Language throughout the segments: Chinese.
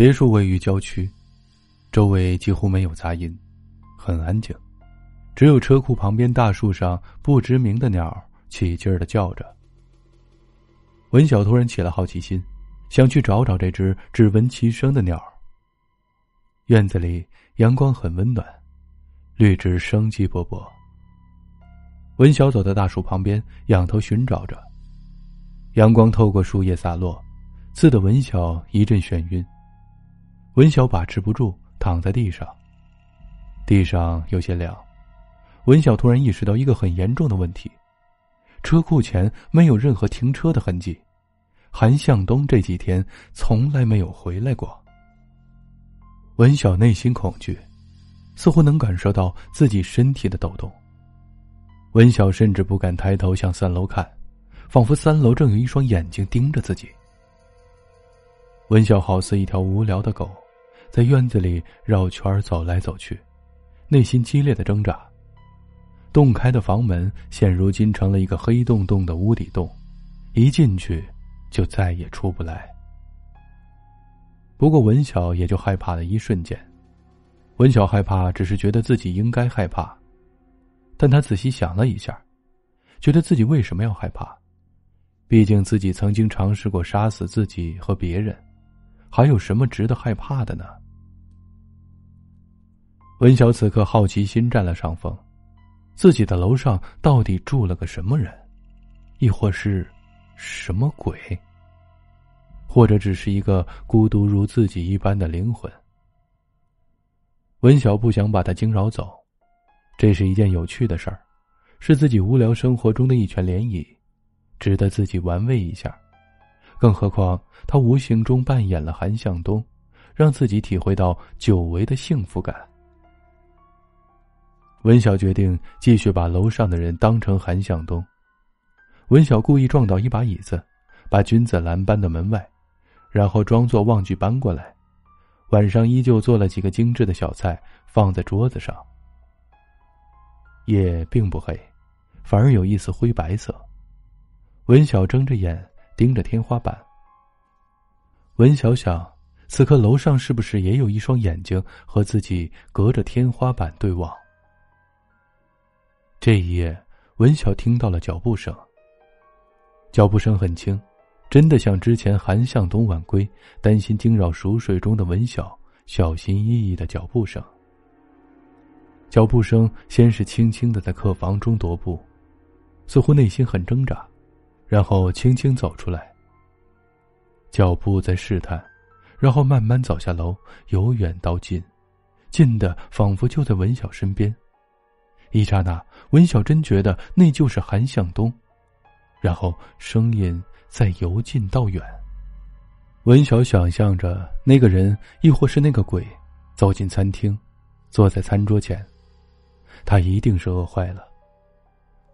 别墅位于郊区，周围几乎没有杂音，很安静，只有车库旁边大树上不知名的鸟起劲儿的叫着。文晓突然起了好奇心，想去找找这只只闻其声的鸟。院子里阳光很温暖，绿植生机勃勃。文晓走到大树旁边，仰头寻找着。阳光透过树叶洒落，刺得文晓一阵眩晕。文晓把持不住，躺在地上。地上有些凉。文晓突然意识到一个很严重的问题：车库前没有任何停车的痕迹。韩向东这几天从来没有回来过。文晓内心恐惧，似乎能感受到自己身体的抖动。文晓甚至不敢抬头向三楼看，仿佛三楼正有一双眼睛盯着自己。文晓好似一条无聊的狗，在院子里绕圈走来走去，内心激烈的挣扎。洞开的房门现如今成了一个黑洞洞的无底洞，一进去就再也出不来。不过文晓也就害怕了一瞬间，文晓害怕只是觉得自己应该害怕，但他仔细想了一下，觉得自己为什么要害怕？毕竟自己曾经尝试过杀死自己和别人，还有什么值得害怕的呢？文晓此刻好奇心占了上风，自己的楼上到底住了个什么人，亦或是什么鬼？或者只是一个孤独如自己一般的灵魂。文晓不想把他惊扰走，这是一件有趣的事儿，是自己无聊生活中的一圈涟漪，值得自己玩味一下。更何况他无形中扮演了韩向东，让自己体会到久违的幸福感。文晓决定继续把楼上的人当成韩向东。文晓故意撞倒一把椅子，把君子兰搬到门外。然后装作忘记搬过来，晚上依旧做了几个精致的小菜放在桌子上。夜并不黑，反而有一丝灰白色。文晓睁着眼盯着天花板。文晓想，此刻楼上是不是也有一双眼睛和自己隔着天花板对望？这一夜，文晓听到了脚步声。脚步声很轻。真的像之前韩向东晚归，担心惊扰熟睡中的文晓，小心翼翼的脚步声。脚步声先是轻轻的在客房中踱步，似乎内心很挣扎，然后轻轻走出来。脚步在试探，然后慢慢走下楼，由远到近，近的仿佛就在文晓身边。一刹那，文晓真觉得那就是韩向东，然后声音。再由近到远，文晓想象着那个人，亦或是那个鬼，走进餐厅，坐在餐桌前。他一定是饿坏了。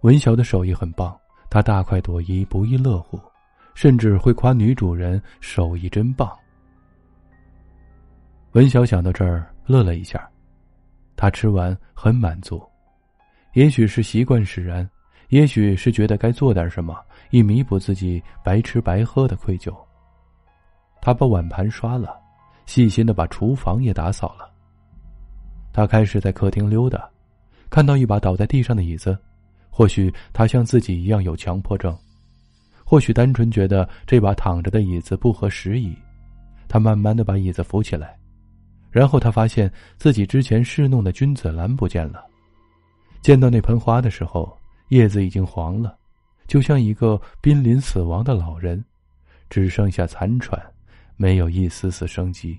文晓的手艺很棒，他大快朵颐，不亦乐乎，甚至会夸女主人手艺真棒。文晓想到这儿，乐了一下。他吃完很满足，也许是习惯使然。也许是觉得该做点什么，以弥补自己白吃白喝的愧疚。他把碗盘刷了，细心的把厨房也打扫了。他开始在客厅溜达，看到一把倒在地上的椅子，或许他像自己一样有强迫症，或许单纯觉得这把躺着的椅子不合时宜。他慢慢的把椅子扶起来，然后他发现自己之前侍弄的君子兰不见了。见到那盆花的时候。叶子已经黄了，就像一个濒临死亡的老人，只剩下残喘，没有一丝丝生机。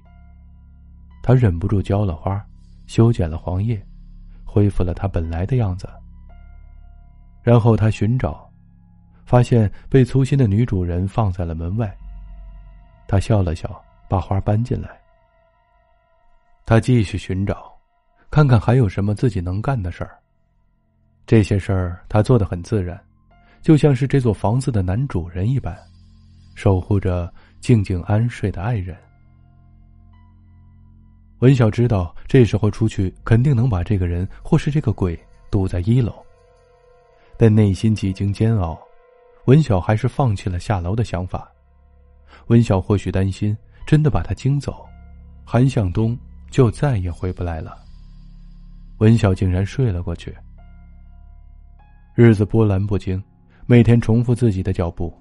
他忍不住浇了花，修剪了黄叶，恢复了它本来的样子。然后他寻找，发现被粗心的女主人放在了门外。他笑了笑，把花搬进来。他继续寻找，看看还有什么自己能干的事儿。这些事儿他做的很自然，就像是这座房子的男主人一般，守护着静静安睡的爱人。文晓知道，这时候出去肯定能把这个人或是这个鬼堵在一楼，但内心几经煎熬，文晓还是放弃了下楼的想法。文晓或许担心真的把他惊走，韩向东就再也回不来了。文晓竟然睡了过去。日子波澜不惊，每天重复自己的脚步。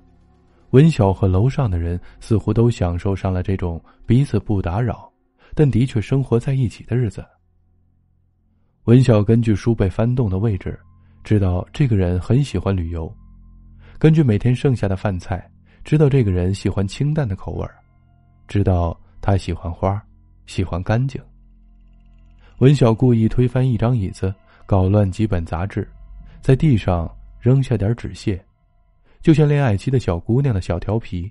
文晓和楼上的人似乎都享受上了这种彼此不打扰，但的确生活在一起的日子。文晓根据书被翻动的位置，知道这个人很喜欢旅游；根据每天剩下的饭菜，知道这个人喜欢清淡的口味儿；知道他喜欢花，喜欢干净。文晓故意推翻一张椅子，搞乱几本杂志，在地上扔下点纸屑。就像恋爱期的小姑娘的小调皮，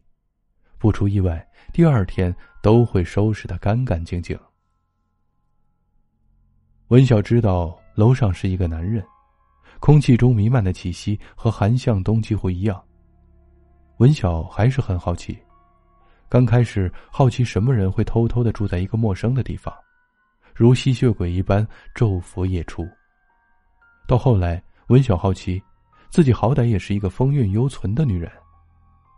不出意外，第二天都会收拾的干干净净。文晓知道楼上是一个男人，空气中弥漫的气息和韩向东几乎一样。文晓还是很好奇，刚开始好奇什么人会偷偷的住在一个陌生的地方，如吸血鬼一般昼伏夜出。到后来，文晓好奇。自己好歹也是一个风韵犹存的女人，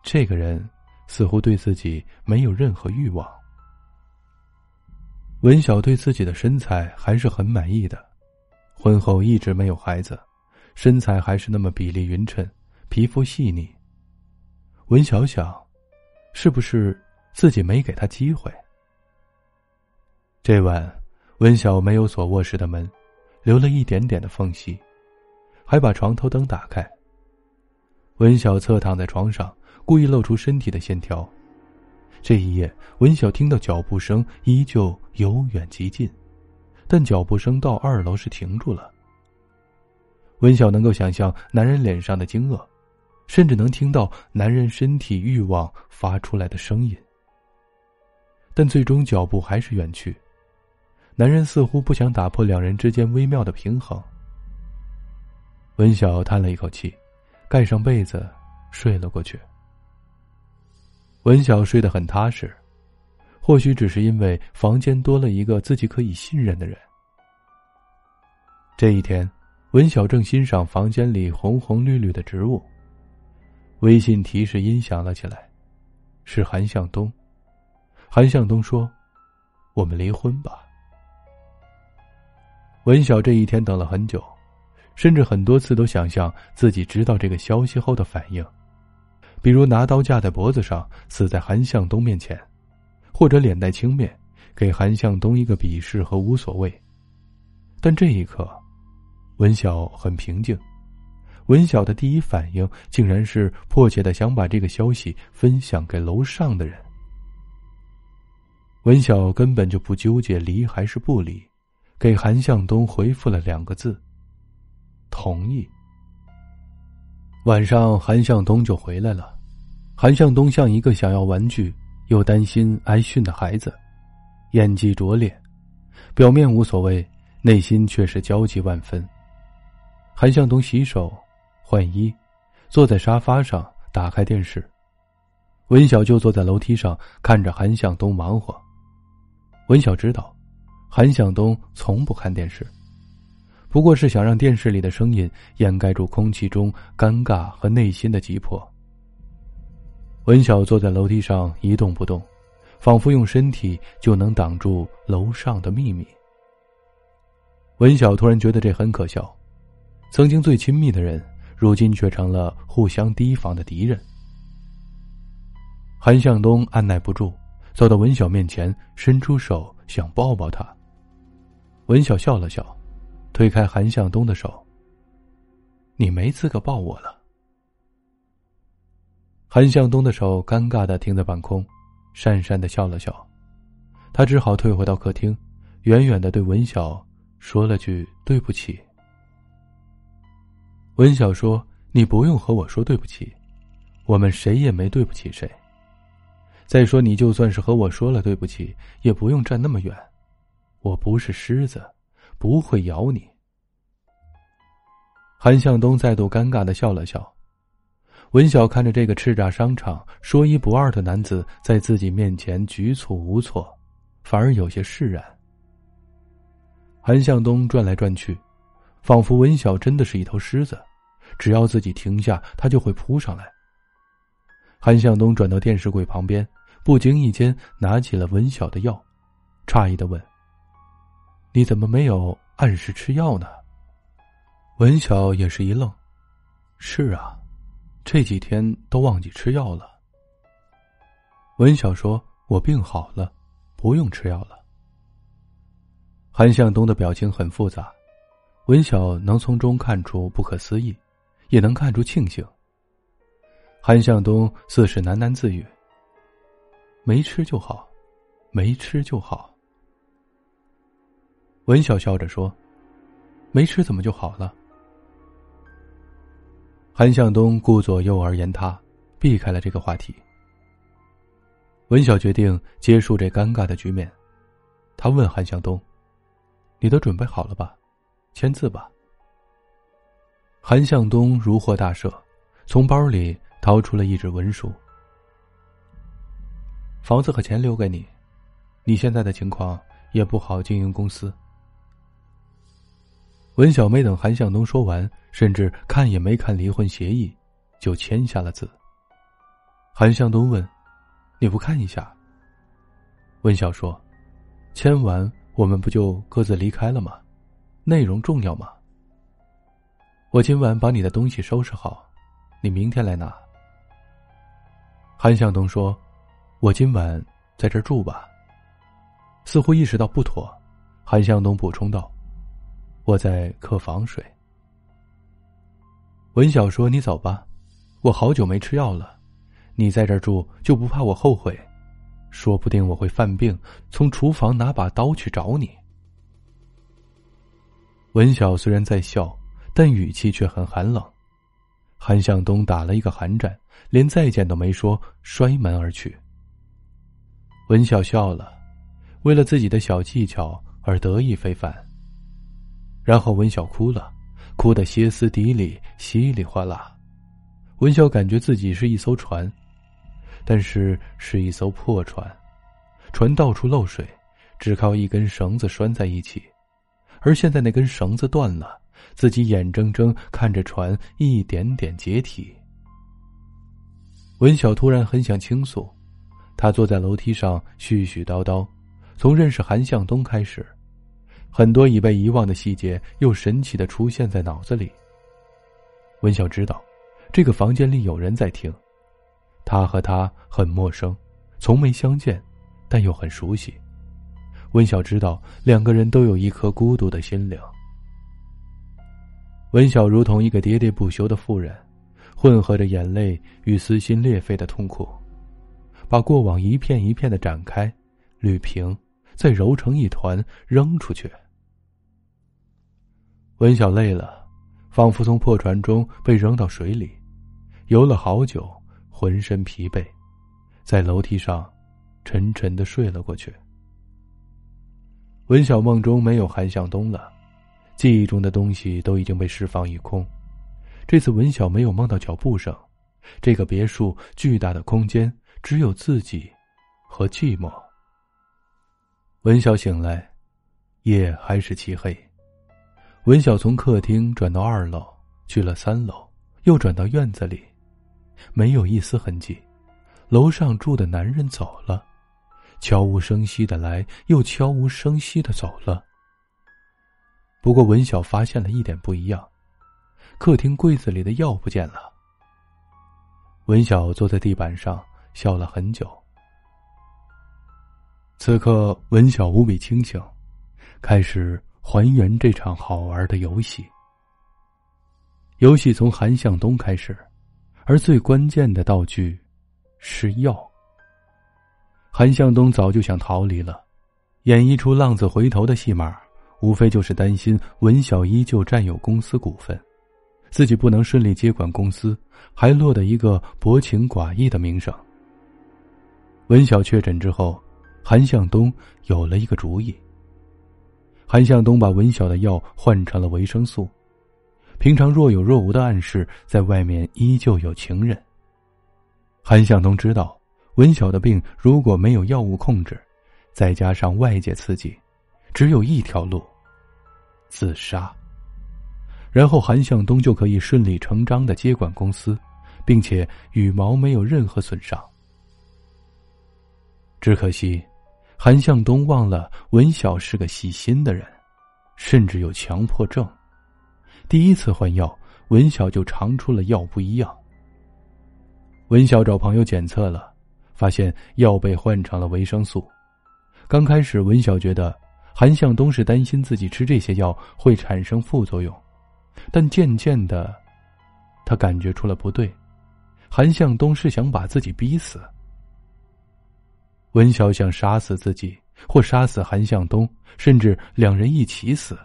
这个人似乎对自己没有任何欲望。文晓对自己的身材还是很满意的，婚后一直没有孩子，身材还是那么比例匀称，皮肤细腻。文晓想，是不是自己没给他机会？这晚，文晓没有锁卧室的门，留了一点点的缝隙。还把床头灯打开。文晓侧躺在床上，故意露出身体的线条。这一夜，文晓听到脚步声依旧由远及近，但脚步声到二楼时停住了。文晓能够想象男人脸上的惊愕，甚至能听到男人身体欲望发出来的声音。但最终脚步还是远去，男人似乎不想打破两人之间微妙的平衡。文晓叹了一口气，盖上被子，睡了过去。文晓睡得很踏实，或许只是因为房间多了一个自己可以信任的人。这一天，文晓正欣赏房间里红红绿绿的植物，微信提示音响了起来，是韩向东。韩向东说：“我们离婚吧。”文晓这一天等了很久。甚至很多次都想象自己知道这个消息后的反应，比如拿刀架在脖子上死在韩向东面前，或者脸带轻蔑给韩向东一个鄙视和无所谓。但这一刻，文晓很平静。文晓的第一反应竟然是迫切的想把这个消息分享给楼上的人。文晓根本就不纠结离还是不离，给韩向东回复了两个字。同意。晚上，韩向东就回来了。韩向东像一个想要玩具又担心挨训的孩子，演技拙劣，表面无所谓，内心却是焦急万分。韩向东洗手、换衣，坐在沙发上打开电视。文晓就坐在楼梯上看着韩向东忙活。文晓知道，韩向东从不看电视。不过是想让电视里的声音掩盖住空气中尴尬和内心的急迫。文晓坐在楼梯上一动不动，仿佛用身体就能挡住楼上的秘密。文晓突然觉得这很可笑，曾经最亲密的人，如今却成了互相提防的敌人。韩向东按耐不住，走到文晓面前，伸出手想抱抱她。文晓笑了笑。推开韩向东的手。你没资格抱我了。韩向东的手尴尬的停在半空，讪讪的笑了笑，他只好退回到客厅，远远的对文晓说了句对不起。文晓说：“你不用和我说对不起，我们谁也没对不起谁。再说，你就算是和我说了对不起，也不用站那么远，我不是狮子。”不会咬你。韩向东再度尴尬的笑了笑，文晓看着这个叱咤商场、说一不二的男子在自己面前局促无措，反而有些释然。韩向东转来转去，仿佛文晓真的是一头狮子，只要自己停下，他就会扑上来。韩向东转到电视柜旁边，不经意间拿起了文晓的药，诧异的问：“你怎么没有按时吃药呢？”文晓也是一愣：“是啊，这几天都忘记吃药了。”文晓说：“我病好了，不用吃药了。”韩向东的表情很复杂，文晓能从中看出不可思议，也能看出庆幸。韩向东似是喃喃自语：“没吃就好，没吃就好。”文晓笑着说：“没吃怎么就好了？”韩向东顾左右而言他，避开了这个话题。文晓决定结束这尴尬的局面，他问韩向东：“你都准备好了吧？签字吧。”韩向东如获大赦，从包里。掏出了一纸文书，房子和钱留给你，你现在的情况也不好经营公司。文晓没等韩向东说完，甚至看也没看离婚协议，就签下了字。韩向东问：“你不看一下？”文晓说：“签完我们不就各自离开了吗？内容重要吗？我今晚把你的东西收拾好，你明天来拿。”韩向东说：“我今晚在这儿住吧。”似乎意识到不妥，韩向东补充道：“我在客房睡。”文晓说：“你走吧，我好久没吃药了，你在这儿住就不怕我后悔？说不定我会犯病，从厨房拿把刀去找你。”文晓虽然在笑，但语气却很寒冷。韩向东打了一个寒战。连再见都没说，摔门而去。文晓笑了，为了自己的小技巧而得意非凡。然后文晓哭了，哭得歇斯底里，稀里哗啦。文晓感觉自己是一艘船，但是是一艘破船，船到处漏水，只靠一根绳子拴在一起，而现在那根绳子断了，自己眼睁睁看着船一点点解体。文晓突然很想倾诉，他坐在楼梯上絮絮叨叨，从认识韩向东开始，很多已被遗忘的细节又神奇的出现在脑子里。文晓知道，这个房间里有人在听，他和他很陌生，从没相见，但又很熟悉。文晓知道，两个人都有一颗孤独的心灵。文晓如同一个喋喋不休的妇人。混合着眼泪与撕心裂肺的痛苦，把过往一片一片的展开、捋平，再揉成一团扔出去。文晓累了，仿佛从破船中被扔到水里，游了好久，浑身疲惫，在楼梯上沉沉的睡了过去。文晓梦中没有韩向东了，记忆中的东西都已经被释放一空。这次文晓没有梦到脚步声，这个别墅巨大的空间只有自己和寂寞。文晓醒来，夜还是漆黑。文晓从客厅转到二楼，去了三楼，又转到院子里，没有一丝痕迹。楼上住的男人走了，悄无声息的来，又悄无声息的走了。不过文晓发现了一点不一样。客厅柜子里的药不见了。文晓坐在地板上笑了很久。此刻，文晓无比清醒，开始还原这场好玩的游戏。游戏从韩向东开始，而最关键的道具是药。韩向东早就想逃离了，演绎出浪子回头的戏码，无非就是担心文晓依旧占有公司股份。自己不能顺利接管公司，还落得一个薄情寡义的名声。文晓确诊之后，韩向东有了一个主意。韩向东把文晓的药换成了维生素，平常若有若无的暗示，在外面依旧有情人。韩向东知道，文晓的病如果没有药物控制，再加上外界刺激，只有一条路：自杀。然后韩向东就可以顺理成章的接管公司，并且羽毛没有任何损伤。只可惜，韩向东忘了文晓是个细心的人，甚至有强迫症。第一次换药，文晓就尝出了药不一样。文晓找朋友检测了，发现药被换成了维生素。刚开始，文晓觉得韩向东是担心自己吃这些药会产生副作用，但渐渐的，他感觉出了不对，韩向东是想把自己逼死。文晓想杀死自己，或杀死韩向东，甚至两人一起死。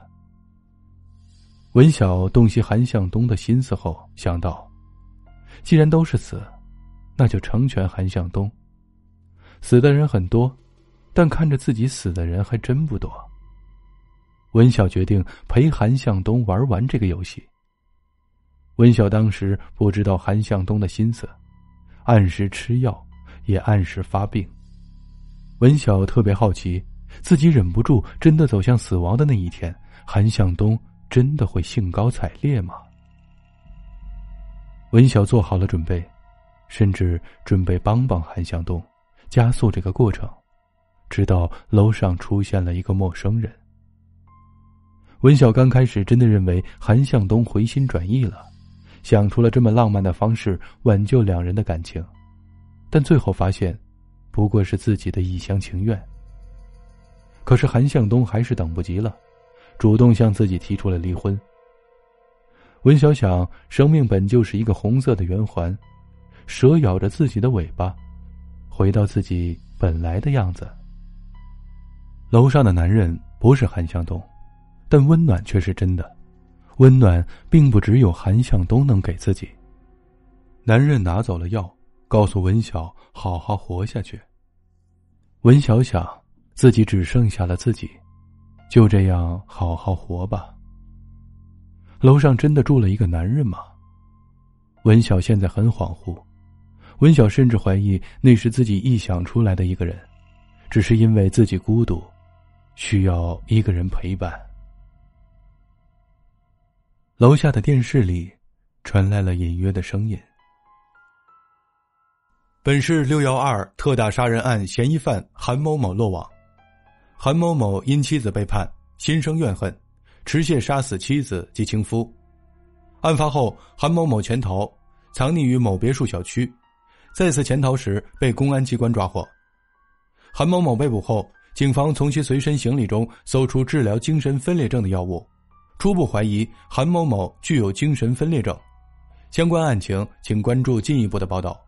文晓洞悉韩向东的心思后，想到，既然都是死。那就成全韩向东。死的人很多，但看着自己死的人还真不多。文晓决定陪韩向东玩完这个游戏。文晓当时不知道韩向东的心思，按时吃药，也按时发病。文晓特别好奇，自己忍不住真的走向死亡的那一天，韩向东真的会兴高采烈吗？文晓做好了准备。甚至准备帮帮韩向东，加速这个过程，直到楼上出现了一个陌生人。文晓刚开始真的认为韩向东回心转意了，想出了这么浪漫的方式挽救两人的感情，但最后发现，不过是自己的一厢情愿。可是韩向东还是等不及了，主动向自己提出了离婚。文晓想，生命本就是一个红色的圆环。蛇咬着自己的尾巴，回到自己本来的样子。楼上的男人不是韩向东，但温暖却是真的。温暖并不只有韩向东能给自己。男人拿走了药，告诉文晓好好活下去。文晓想，自己只剩下了自己，就这样好好活吧。楼上真的住了一个男人吗？文晓现在很恍惚。文晓甚至怀疑那是自己臆想出来的一个人，只是因为自己孤独，需要一个人陪伴。楼下的电视里传来了隐约的声音。本市六幺二特大杀人案嫌疑犯韩某某落网，韩某某因妻子背叛，心生怨恨，持械杀死妻子及情夫。案发后，韩某某潜逃，藏匿于某别墅小区。再次潜逃时被公安机关抓获，韩某某被捕后，警方从其随身行李中搜出治疗精神分裂症的药物，初步怀疑韩某某具有精神分裂症。相关案情，请关注进一步的报道。